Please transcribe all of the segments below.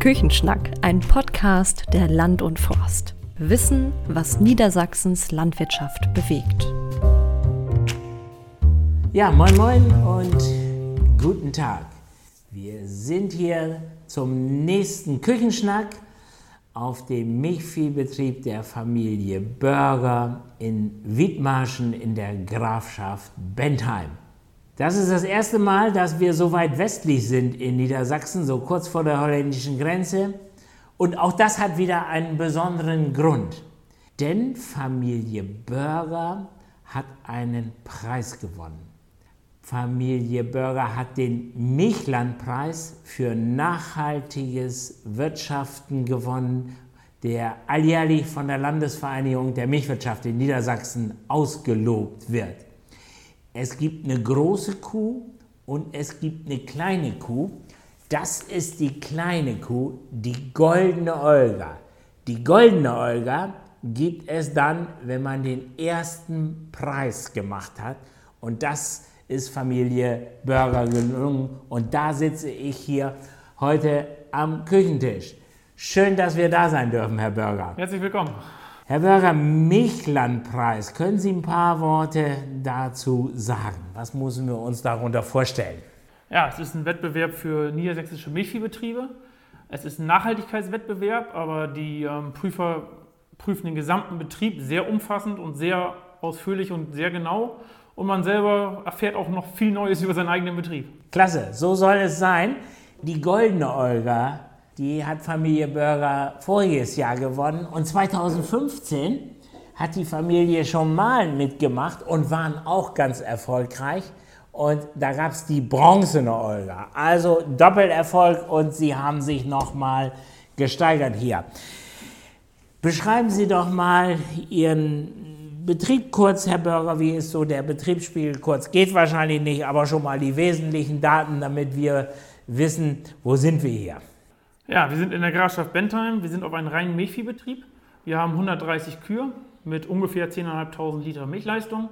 Küchenschnack, ein Podcast der Land und Forst. Wissen, was Niedersachsens Landwirtschaft bewegt. Ja, moin moin und guten Tag. Wir sind hier zum nächsten Küchenschnack auf dem Milchviehbetrieb der Familie Börger in Wiedmarschen in der Grafschaft Bentheim. Das ist das erste Mal, dass wir so weit westlich sind in Niedersachsen, so kurz vor der holländischen Grenze. Und auch das hat wieder einen besonderen Grund. Denn Familie Börger hat einen Preis gewonnen. Familie Börger hat den Milchlandpreis für nachhaltiges Wirtschaften gewonnen, der alljährlich von der Landesvereinigung der Milchwirtschaft in Niedersachsen ausgelobt wird. Es gibt eine große Kuh und es gibt eine kleine Kuh. Das ist die kleine Kuh, die goldene Olga. Die goldene Olga gibt es dann, wenn man den ersten Preis gemacht hat. Und das ist Familie Burger gelungen. Und da sitze ich hier heute am Küchentisch. Schön, dass wir da sein dürfen, Herr Burger. Herzlich willkommen. Herr Bürger, Milchlandpreis, können Sie ein paar Worte dazu sagen? Was müssen wir uns darunter vorstellen? Ja, es ist ein Wettbewerb für niedersächsische Milchviehbetriebe. Es ist ein Nachhaltigkeitswettbewerb, aber die ähm, Prüfer prüfen den gesamten Betrieb sehr umfassend und sehr ausführlich und sehr genau. Und man selber erfährt auch noch viel Neues über seinen eigenen Betrieb. Klasse, so soll es sein. Die goldene Olga die hat Familie Bürger voriges Jahr gewonnen und 2015 hat die Familie schon mal mitgemacht und waren auch ganz erfolgreich. Und da gab es die bronzene Olga. Also Doppelerfolg und sie haben sich nochmal gesteigert hier. Beschreiben Sie doch mal Ihren Betrieb kurz, Herr Bürger. Wie ist so der Betriebsspiegel kurz? Geht wahrscheinlich nicht, aber schon mal die wesentlichen Daten, damit wir wissen, wo sind wir hier. Ja, wir sind in der Grafschaft Bentheim. Wir sind auf einem reinen Milchviehbetrieb. Wir haben 130 Kühe mit ungefähr 10.500 Liter Milchleistung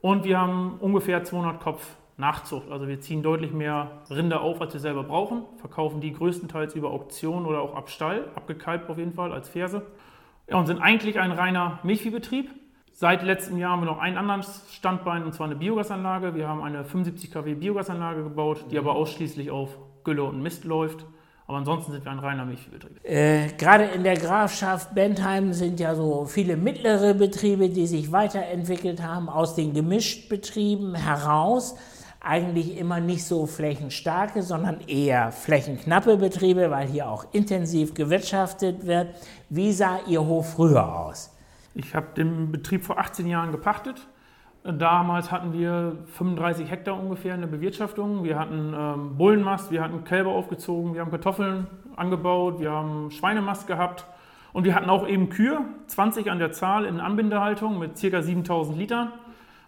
und wir haben ungefähr 200 Kopf Nachzucht. Also wir ziehen deutlich mehr Rinder auf, als wir selber brauchen, verkaufen die größtenteils über Auktion oder auch ab Stall, abgekalbt auf jeden Fall als Ferse. Ja, und sind eigentlich ein reiner Milchviehbetrieb. Seit letztem Jahr haben wir noch ein anderes Standbein, und zwar eine Biogasanlage. Wir haben eine 75 kW Biogasanlage gebaut, die aber ausschließlich auf Gülle und Mist läuft. Aber ansonsten sind wir ein reiner Milchviehbetrieb. Äh, Gerade in der Grafschaft Bentheim sind ja so viele mittlere Betriebe, die sich weiterentwickelt haben, aus den Gemischtbetrieben heraus. Eigentlich immer nicht so flächenstarke, sondern eher flächenknappe Betriebe, weil hier auch intensiv gewirtschaftet wird. Wie sah Ihr Hof früher aus? Ich habe den Betrieb vor 18 Jahren gepachtet Damals hatten wir 35 Hektar ungefähr in der Bewirtschaftung. Wir hatten ähm, Bullenmast, wir hatten Kälber aufgezogen, wir haben Kartoffeln angebaut, wir haben Schweinemast gehabt und wir hatten auch eben Kühe, 20 an der Zahl in Anbindehaltung mit ca. 7000 Litern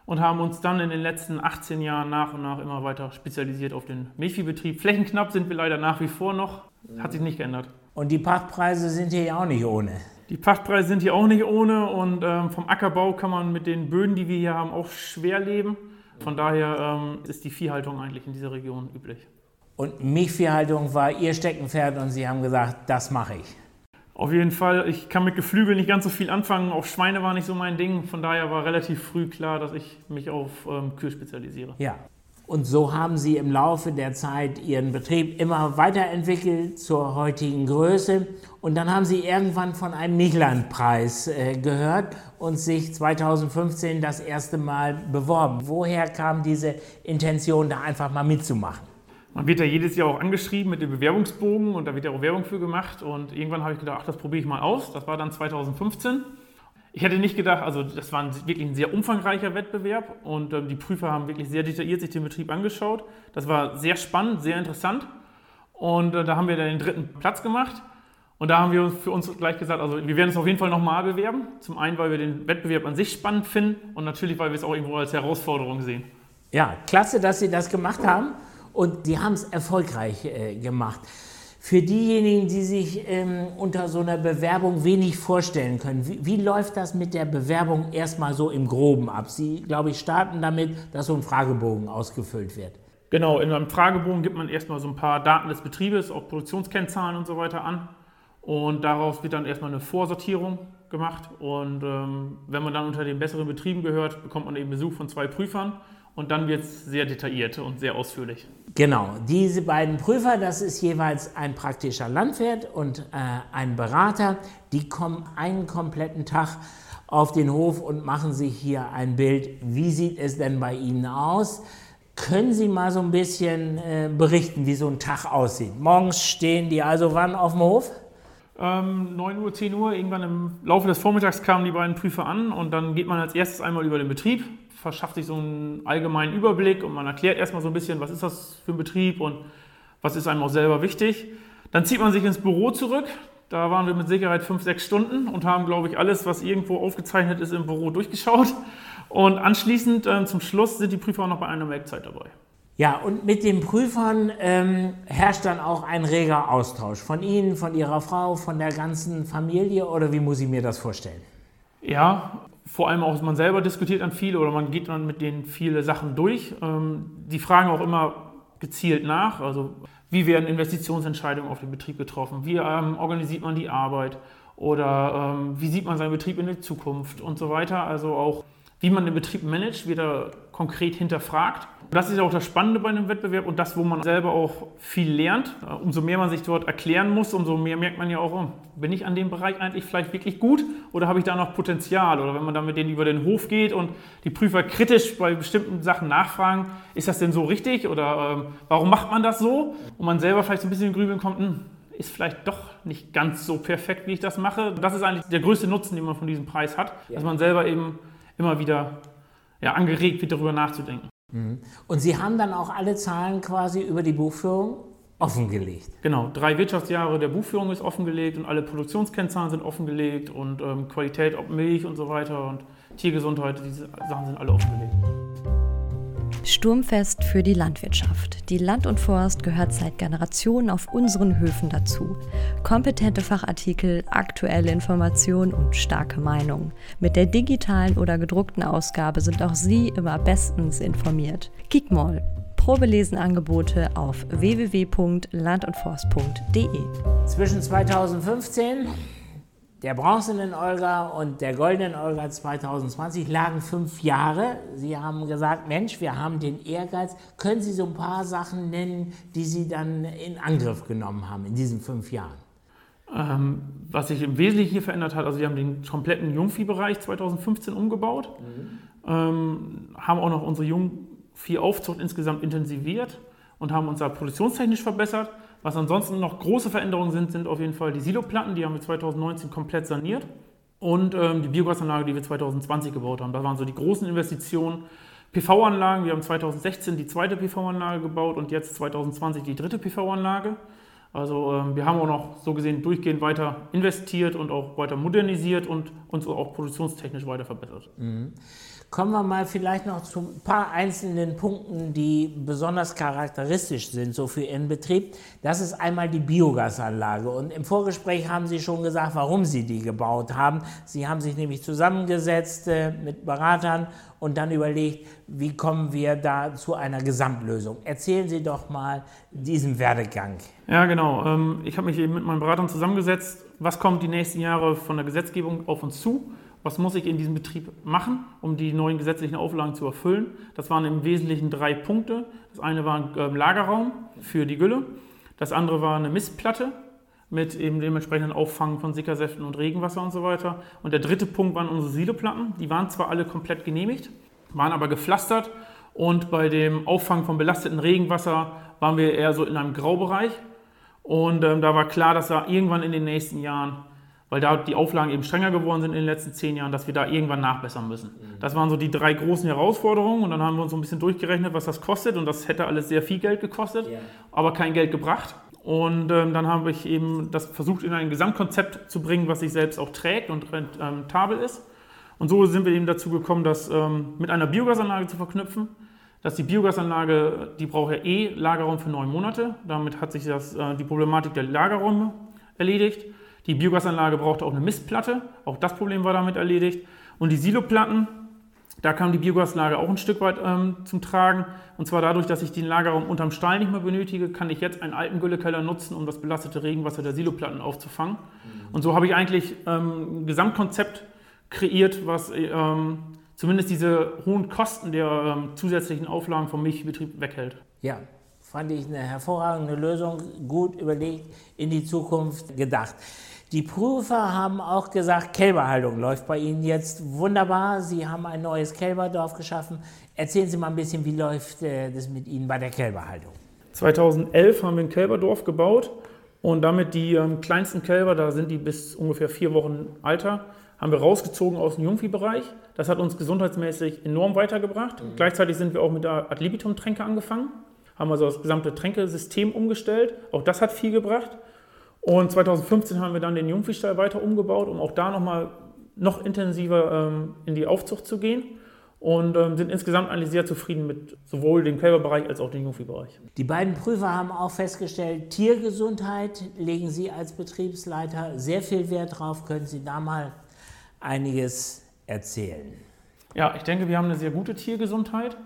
und haben uns dann in den letzten 18 Jahren nach und nach immer weiter spezialisiert auf den Milchviehbetrieb. Flächenknapp sind wir leider nach wie vor noch, hat sich nicht geändert. Und die Pachtpreise sind hier ja auch nicht ohne. Die Pachtpreise sind hier auch nicht ohne und ähm, vom Ackerbau kann man mit den Böden, die wir hier haben, auch schwer leben. Von daher ähm, ist die Viehhaltung eigentlich in dieser Region üblich. Und Milchviehhaltung war Ihr Steckenpferd und Sie haben gesagt, das mache ich. Auf jeden Fall, ich kann mit Geflügel nicht ganz so viel anfangen. Auch Schweine war nicht so mein Ding. Von daher war relativ früh klar, dass ich mich auf ähm, Kühe spezialisiere. Ja, und so haben sie im Laufe der Zeit ihren Betrieb immer weiterentwickelt zur heutigen Größe. Und dann haben sie irgendwann von einem Milchlandpreis äh, gehört und sich 2015 das erste Mal beworben. Woher kam diese Intention, da einfach mal mitzumachen? Man wird ja jedes Jahr auch angeschrieben mit dem Bewerbungsbogen und da wird ja auch Werbung für gemacht. Und irgendwann habe ich gedacht, ach, das probiere ich mal aus. Das war dann 2015. Ich hätte nicht gedacht, also das war ein, wirklich ein sehr umfangreicher Wettbewerb und äh, die Prüfer haben wirklich sehr detailliert sich den Betrieb angeschaut. Das war sehr spannend, sehr interessant und äh, da haben wir dann den dritten Platz gemacht. Und da haben wir uns für uns gleich gesagt, also wir werden uns auf jeden Fall nochmal bewerben. Zum einen, weil wir den Wettbewerb an sich spannend finden und natürlich, weil wir es auch irgendwo als Herausforderung sehen. Ja, klasse, dass Sie das gemacht haben und die haben es erfolgreich äh, gemacht. Für diejenigen, die sich ähm, unter so einer Bewerbung wenig vorstellen können, wie, wie, läuft das mit der Bewerbung erstmal so im Groben ab? Sie, glaube ich, starten damit, dass so ein Fragebogen ausgefüllt wird. Genau, in einem Fragebogen gibt man erstmal so ein paar Daten des Betriebes, auch Produktionskennzahlen und so weiter an. Und daraus wird dann erstmal eine Vorsortierung gemacht. Und ähm, wenn man dann unter den besseren Betrieben gehört, bekommt man eben Besuch von zwei Prüfern. Und dann wird es sehr detailliert und sehr ausführlich. Genau, diese beiden Prüfer, das ist jeweils ein praktischer Landwirt und äh, ein Berater, die kommen einen kompletten Tag auf den Hof und machen sich hier ein Bild. Wie sieht es denn bei Ihnen aus? Können Sie mal so ein bisschen äh, berichten, wie so ein Tag aussieht? Morgens stehen die also wann auf dem Hof? Ähm, 9 Uhr, 10 Uhr, irgendwann im Laufe des Vormittags kamen die beiden Prüfer an und dann geht man als erstes einmal über den Betrieb, verschafft sich so einen allgemeinen Überblick und man erklärt erstmal so ein bisschen, was ist das für ein Betrieb und was ist einem auch selber wichtig. Dann zieht man sich ins Büro zurück. Da waren wir mit Sicherheit fünf, sechs Stunden und haben, glaube ich, alles, was irgendwo aufgezeichnet ist, im Büro durchgeschaut. Und anschließend äh, zum Schluss sind die Prüfer auch noch bei einer Melkzeit dabei. Ja, und mit den Prüfern ähm, herrscht dann auch ein reger Austausch von Ihnen, von Ihrer Frau, von der ganzen Familie oder wie muss ich mir das vorstellen? Ja, vor allem auch man selber diskutiert dann viel oder man geht dann mit denen viele Sachen durch. Ähm, die fragen auch immer gezielt nach, also wie werden Investitionsentscheidungen auf den Betrieb getroffen, wie ähm, organisiert man die Arbeit oder ähm, wie sieht man seinen Betrieb in der Zukunft und so weiter. Also auch wie man den Betrieb managt, wird da konkret hinterfragt. Das ist ja auch das Spannende bei einem Wettbewerb und das, wo man selber auch viel lernt. Umso mehr man sich dort erklären muss, umso mehr merkt man ja auch, oh, bin ich an dem Bereich eigentlich vielleicht wirklich gut oder habe ich da noch Potenzial? Oder wenn man dann mit denen über den Hof geht und die Prüfer kritisch bei bestimmten Sachen nachfragen, ist das denn so richtig oder ähm, warum macht man das so? Und man selber vielleicht so ein bisschen in Grübeln kommt, hm, ist vielleicht doch nicht ganz so perfekt, wie ich das mache. Das ist eigentlich der größte Nutzen, den man von diesem Preis hat, ja. dass man selber eben immer wieder ja, angeregt wird, darüber nachzudenken. Mhm. Und Sie haben dann auch alle Zahlen quasi über die Buchführung offengelegt. Genau, drei Wirtschaftsjahre der Buchführung ist offengelegt und alle Produktionskennzahlen sind offengelegt und ähm, Qualität, ob Milch und so weiter und Tiergesundheit, diese Sachen sind alle offengelegt. Sturmfest für die Landwirtschaft. Die Land und Forst gehört seit Generationen auf unseren Höfen dazu. Kompetente Fachartikel, aktuelle Informationen und starke Meinungen. Mit der digitalen oder gedruckten Ausgabe sind auch Sie immer bestens informiert. Kickmall. Probelesenangebote auf www.landundforst.de. Zwischen 2015 der bronzenen Olga und der goldenen Olga 2020 lagen fünf Jahre. Sie haben gesagt, Mensch, wir haben den Ehrgeiz. Können Sie so ein paar Sachen nennen, die Sie dann in Angriff genommen haben in diesen fünf Jahren? Ähm, was sich im Wesentlichen hier verändert hat, also wir haben den kompletten Jungviehbereich 2015 umgebaut, mhm. ähm, haben auch noch unsere Jungviehaufzucht insgesamt intensiviert und haben uns da produktionstechnisch verbessert was ansonsten noch große Veränderungen sind, sind auf jeden Fall die Siloplatten, die haben wir 2019 komplett saniert. Und ähm, die Biogasanlage, die wir 2020 gebaut haben. Das waren so die großen Investitionen. PV-Anlagen, wir haben 2016 die zweite PV-Anlage gebaut und jetzt 2020 die dritte PV-Anlage. Also ähm, wir haben auch noch so gesehen durchgehend weiter investiert und auch weiter modernisiert und uns auch produktionstechnisch weiter verbessert. Mhm. Kommen wir mal vielleicht noch zu ein paar einzelnen Punkten, die besonders charakteristisch sind, so für Ihren Betrieb. Das ist einmal die Biogasanlage. Und im Vorgespräch haben Sie schon gesagt, warum Sie die gebaut haben. Sie haben sich nämlich zusammengesetzt äh, mit Beratern und dann überlegt, wie kommen wir da zu einer Gesamtlösung. Erzählen Sie doch mal diesen Werdegang. Ja, genau. Ähm, ich habe mich eben mit meinen Beratern zusammengesetzt. Was kommt die nächsten Jahre von der Gesetzgebung auf uns zu? Was muss ich in diesem Betrieb machen, um die neuen gesetzlichen Auflagen zu erfüllen. Das waren im Wesentlichen drei Punkte. Das eine war ein ähm, Lagerraum für die Gülle, das andere war eine Mistplatte mit eben dementsprechenden Auffangen von Sickersäften und Regenwasser und so weiter. Und der dritte Punkt waren unsere Siloplatten. Die waren zwar alle komplett genehmigt, waren aber gepflastert und bei dem Auffangen von belasteten Regenwasser waren wir eher so in einem Graubereich. Und ähm, da war klar, dass da irgendwann in den nächsten Jahren weil da die Auflagen eben strenger geworden sind in den letzten zehn Jahren, dass wir da irgendwann nachbessern müssen. Mhm. Das waren so die drei großen Herausforderungen und dann haben wir uns so ein bisschen durchgerechnet, was das kostet und das hätte alles sehr viel Geld gekostet, yeah. aber kein Geld gebracht. Und ähm, dann habe ich eben das versucht in ein Gesamtkonzept zu bringen, was sich selbst auch trägt und rentabel ist. Und so sind wir eben dazu gekommen, das ähm, mit einer Biogasanlage zu verknüpfen. Dass die Biogasanlage, die braucht ja eh Lagerraum für neun Monate. Damit hat sich das, äh, die Problematik der Lagerräume erledigt. Die Biogasanlage brauchte auch eine Mistplatte, auch das Problem war damit erledigt. Und die Siloplatten, Da kam die Biogaslage auch ein Stück weit ähm, zum Tragen. Und zwar dadurch, dass ich den Lagerraum unterm Stall nicht mehr benötige, kann ich jetzt einen alten Güllekeller nutzen, um das belastete Regenwasser der Siloplatten aufzufangen. Mhm. Und so habe ich eigentlich ähm, ein Gesamtkonzept kreiert, was ähm, zumindest diese hohen Kosten der ähm, zusätzlichen Auflagen vom Milchbetrieb weghält. Ja, fand ich eine hervorragende Lösung, gut überlegt, in die Zukunft gedacht. Die Prüfer haben auch gesagt, Kälberhaltung läuft bei Ihnen jetzt wunderbar. Sie haben ein neues Kälberdorf geschaffen. Erzählen Sie mal ein bisschen, wie läuft äh, das mit Ihnen bei der Kälberhaltung? 2011 haben wir ein Kälberdorf gebaut und damit die ähm, kleinsten Kälber, da sind die bis ungefähr vier Wochen Alter, haben wir rausgezogen aus dem Jungviehbereich. Das hat uns gesundheitsmäßig enorm weitergebracht. Mhm. Gleichzeitig sind wir auch mit der Ad libitum-Tränke angefangen, haben also das gesamte Tränkesystem umgestellt. Auch das hat viel gebracht. Und 2015 haben wir dann den Jungviehstall weiter umgebaut, um auch da nochmal noch intensiver ähm, in die Aufzucht zu gehen und ähm, sind insgesamt eigentlich sehr zufrieden mit sowohl dem Kälberbereich als auch dem Jungviehbereich. Die beiden Prüfer haben auch festgestellt, Tiergesundheit legen Sie als Betriebsleiter sehr viel Wert drauf. Können Sie da mal einiges erzählen? Ja, ich denke, wir haben eine sehr gute Tiergesundheit.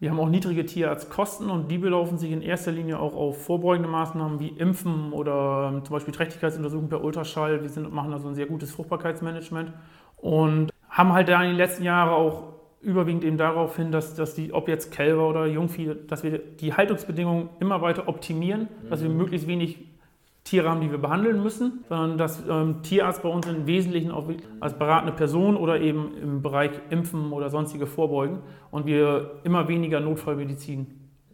Wir haben auch niedrige Tierarztkosten und die belaufen sich in erster Linie auch auf vorbeugende Maßnahmen wie Impfen oder ähm, zum Beispiel Trächtigkeitsuntersuchungen per Ultraschall. Wir sind, machen also ein sehr gutes Fruchtbarkeitsmanagement und haben halt da in den letzten Jahren auch überwiegend eben darauf hin, dass, dass die, ob jetzt Kälber oder Jungvieh, dass wir die Haltungsbedingungen immer weiter optimieren, mhm. dass wir möglichst wenig Tiere haben, die wir behandeln müssen, sondern dass ähm, Tierarzt bei uns im Wesentlichen auch als beratende Person oder eben im Bereich Impfen oder sonstige vorbeugen und wir immer weniger Notfallmedizin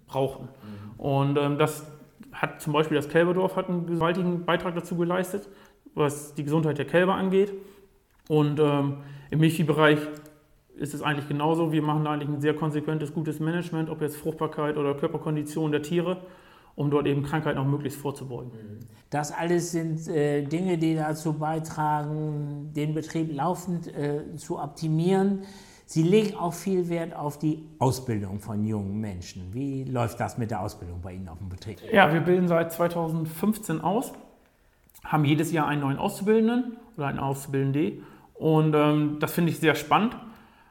brauchen. Mhm. Und ähm, das hat zum Beispiel das Kälberdorf hat einen gewaltigen Beitrag dazu geleistet, was die Gesundheit der Kälber angeht. Und ähm, im Milchviehbereich ist es eigentlich genauso. Wir machen da eigentlich ein sehr konsequentes, gutes Management, ob jetzt Fruchtbarkeit oder Körperkondition der Tiere um dort eben Krankheiten auch möglichst vorzubeugen. Das alles sind äh, Dinge, die dazu beitragen, den Betrieb laufend äh, zu optimieren. Sie legen auch viel Wert auf die Ausbildung von jungen Menschen. Wie läuft das mit der Ausbildung bei Ihnen auf dem Betrieb? Ja, wir bilden seit 2015 aus, haben jedes Jahr einen neuen Auszubildenden oder einen Auszubildende. Und ähm, das finde ich sehr spannend.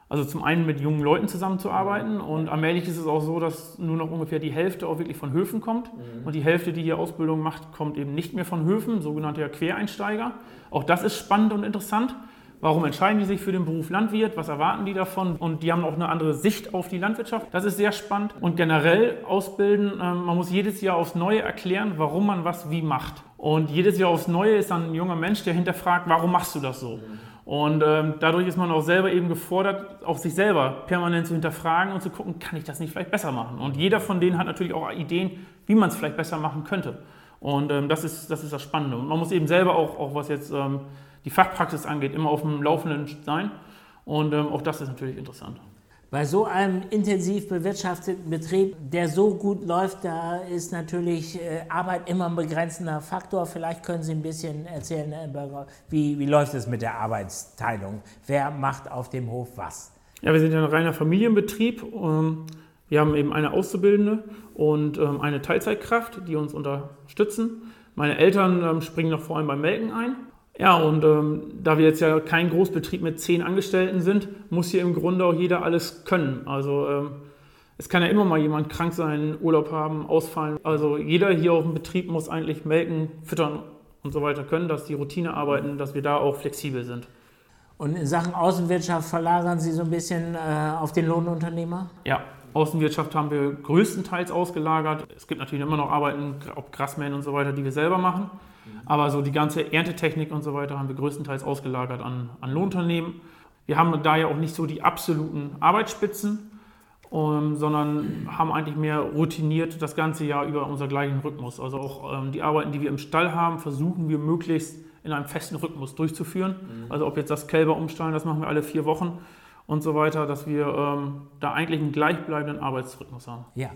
Also zum einen mit jungen Leuten zusammenzuarbeiten und allmählich ist es auch so, dass nur noch ungefähr die Hälfte auch wirklich von Höfen kommt. Mhm. Und die Hälfte, die hier Ausbildung macht, kommt eben nicht mehr von Höfen, sogenannte Quereinsteiger. Auch das ist spannend und interessant. Warum entscheiden die sich für den Beruf Landwirt? Was erwarten die davon? Und die haben auch eine andere Sicht auf die Landwirtschaft. Das ist sehr spannend. Und generell ausbilden, ähm, man muss jedes Jahr aufs Neue erklären, warum man was wie macht. Und jedes Jahr aufs Neue ist dann ein junger Mensch, der hinterfragt, warum machst du das so? Und ähm, dadurch ist man auch selber eben gefordert, auch sich selber permanent zu hinterfragen und zu gucken, kann ich das nicht vielleicht besser machen? Und jeder von denen hat natürlich auch Ideen, wie man es vielleicht besser machen könnte. Und ähm, das, ist, das ist das Spannende. Und man muss eben selber auch, auch was jetzt ähm, die Fachpraxis angeht, immer auf dem Laufenden sein. Und ähm, auch das ist natürlich interessant. Bei so einem intensiv bewirtschafteten Betrieb, der so gut läuft, da ist natürlich äh, Arbeit immer ein begrenzender Faktor. Vielleicht können Sie ein bisschen erzählen, Herr Berger, wie, wie läuft es mit der Arbeitsteilung? Wer macht auf dem Hof was? Ja, wir sind ja ein reiner Familienbetrieb. Ähm, wir haben eben eine Auszubildende und ähm, eine Teilzeitkraft, die uns unterstützen. Meine Eltern ähm, springen noch vor allem beim Melken ein ja, und ähm, da wir jetzt ja kein Großbetrieb mit zehn Angestellten sind, muss hier im Grunde auch jeder alles können. Also ähm, es kann ja immer mal jemand krank sein, Urlaub haben, ausfallen. Also jeder hier auf dem Betrieb muss eigentlich melken, füttern und so weiter können, dass die Routine arbeiten, dass wir da auch flexibel sind. Und in Sachen Außenwirtschaft verlagern Sie so ein bisschen äh, auf den Lohnunternehmer? Ja, Außenwirtschaft haben wir größtenteils ausgelagert. Es gibt natürlich immer noch Arbeiten, ob Grasmähen und so weiter, die wir selber machen. Aber so die ganze Erntetechnik und so weiter haben wir größtenteils ausgelagert an, an Lohnunternehmen. Wir haben da ja auch nicht so die absoluten Arbeitsspitzen, um, ähm, sondern haben eigentlich mehr routiniert das ganze Jahr über unser gleichen Rhythmus. Also auch ähm, die Arbeiten, die wir im Stall haben, versuchen wir möglichst in einem festen Rhythmus durchzuführen. Mhm. Also ob jetzt das Kälber umstallen, das machen wir alle vier Wochen und so weiter, dass wir ähm, da eigentlich einen gleichbleibenden Arbeitsrhythmus haben. Ja.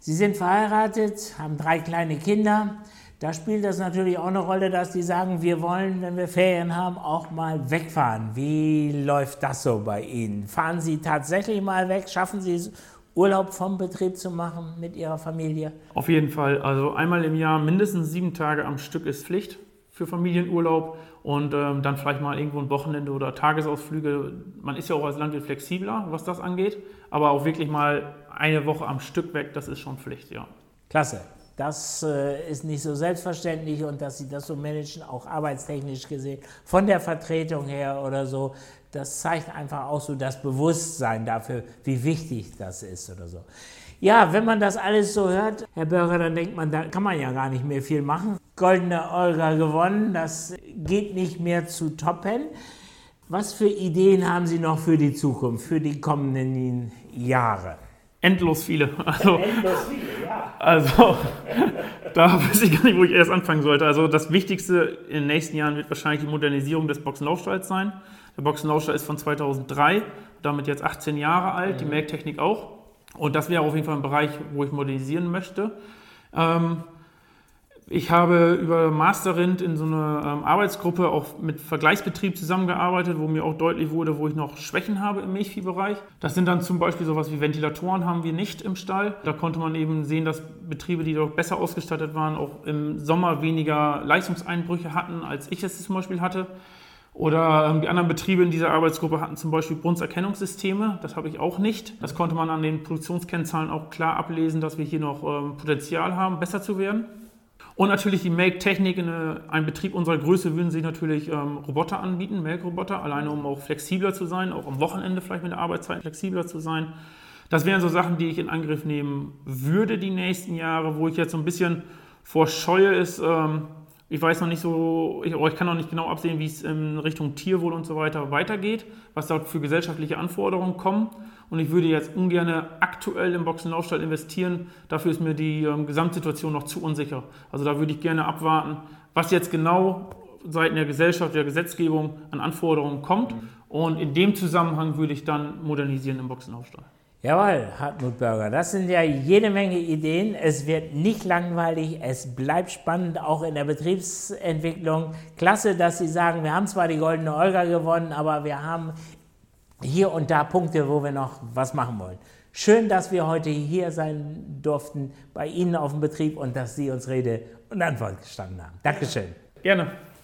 Sie sind verheiratet, haben drei kleine Kinder. Da spielt das natürlich auch eine Rolle, dass die sagen, wir wollen, wenn wir Ferien haben, auch mal wegfahren. Wie läuft das so bei Ihnen? Fahren Sie tatsächlich mal weg? Schaffen Sie es, Urlaub vom Betrieb zu machen mit Ihrer Familie? Auf jeden Fall. Also einmal im Jahr mindestens sieben Tage am Stück ist Pflicht. für Familienurlaub und ähm, dann vielleicht mal irgendwo ein Wochenende oder Tagesausflüge. Man ist ja auch als Landwirt flexibler, was das angeht, aber auch wirklich mal eine Woche am Stück weg, das ist schon Pflicht, ja. Klasse. Das äh, ist nicht so selbstverständlich und dass Sie das so managen, auch arbeitstechnisch gesehen, von der Vertretung her oder so, das zeigt einfach auch so das Bewusstsein dafür, wie wichtig das ist oder so. Ja, wenn man das alles so hört, Herr Bürger, dann denkt man, da kann man ja gar nicht mehr viel machen. Goldene Olga gewonnen, das geht nicht mehr zu toppen. Was für Ideen haben Sie noch für die Zukunft, für die kommenden Jahre? Endlos viele. Also, Endlos viele, ja. Also, da weiß ich gar nicht, wo ich erst anfangen sollte. Also, das Wichtigste in den nächsten Jahren wird wahrscheinlich die Modernisierung des Boxenlaufstalls sein. Der Boxenlaufstall ist von 2003, damit jetzt 18 Jahre alt, die Melktechnik auch. Und das wäre auf jeden Fall ein Bereich, wo ich modernisieren möchte. Ähm, ich habe über Masterrind in so einer ähm, Arbeitsgruppe auch mit Vergleichsbetrieb zusammengearbeitet, wo mir auch deutlich wurde, wo ich noch Schwächen habe im Milchviehbereich. Das sind dann zum Beispiel sowas wie Ventilatoren haben wir nicht im Stall. Da konnte man eben sehen, dass Betriebe, die doch besser ausgestattet waren, auch im Sommer weniger Leistungseinbrüche hatten, als ich es zum Beispiel hatte. Oder ähm, die anderen Betriebe in dieser Arbeitsgruppe hatten zum Beispiel Brunnserkennungssysteme. Das habe ich auch nicht. Das konnte man an den Produktionskennzahlen auch klar ablesen, dass wir hier noch ähm, Potenzial haben, besser zu werden. Und natürlich die Melktechnik. In einem Betrieb unserer Größe würden sich natürlich ähm, Roboter anbieten, Melkroboter, alleine um auch flexibler zu sein, auch am Wochenende vielleicht mit der Arbeitszeit flexibler zu sein. Das wären so Sachen, die ich in Angriff nehmen würde die nächsten Jahre, wo ich jetzt so ein bisschen vor Scheue ist. Ähm, ich weiß noch nicht so, ich, ich kann noch nicht genau absehen, wie es in Richtung Tierwohl und so weiter weitergeht, was dort für gesellschaftliche Anforderungen kommen. Und ich würde jetzt ungern aktuell im Boxenlaufstall investieren. Dafür ist mir die ähm, Gesamtsituation noch zu unsicher. Also da würde ich gerne abwarten, was jetzt genau seitens der Gesellschaft, der Gesetzgebung an Anforderungen kommt. Und in dem Zusammenhang würde ich dann modernisieren im Boxenlaufstall. Jawohl, Hartmut Bürger, das sind ja jede Menge Ideen. Es wird nicht langweilig, es bleibt spannend, auch in der Betriebsentwicklung. Klasse, dass Sie sagen, wir haben zwar die Goldene Olga gewonnen, aber wir haben hier und da Punkte, wo wir noch was machen wollen. Schön, dass wir heute hier sein durften bei Ihnen auf dem Betrieb und dass Sie uns Rede und Antwort gestanden haben. Dankeschön. Gerne.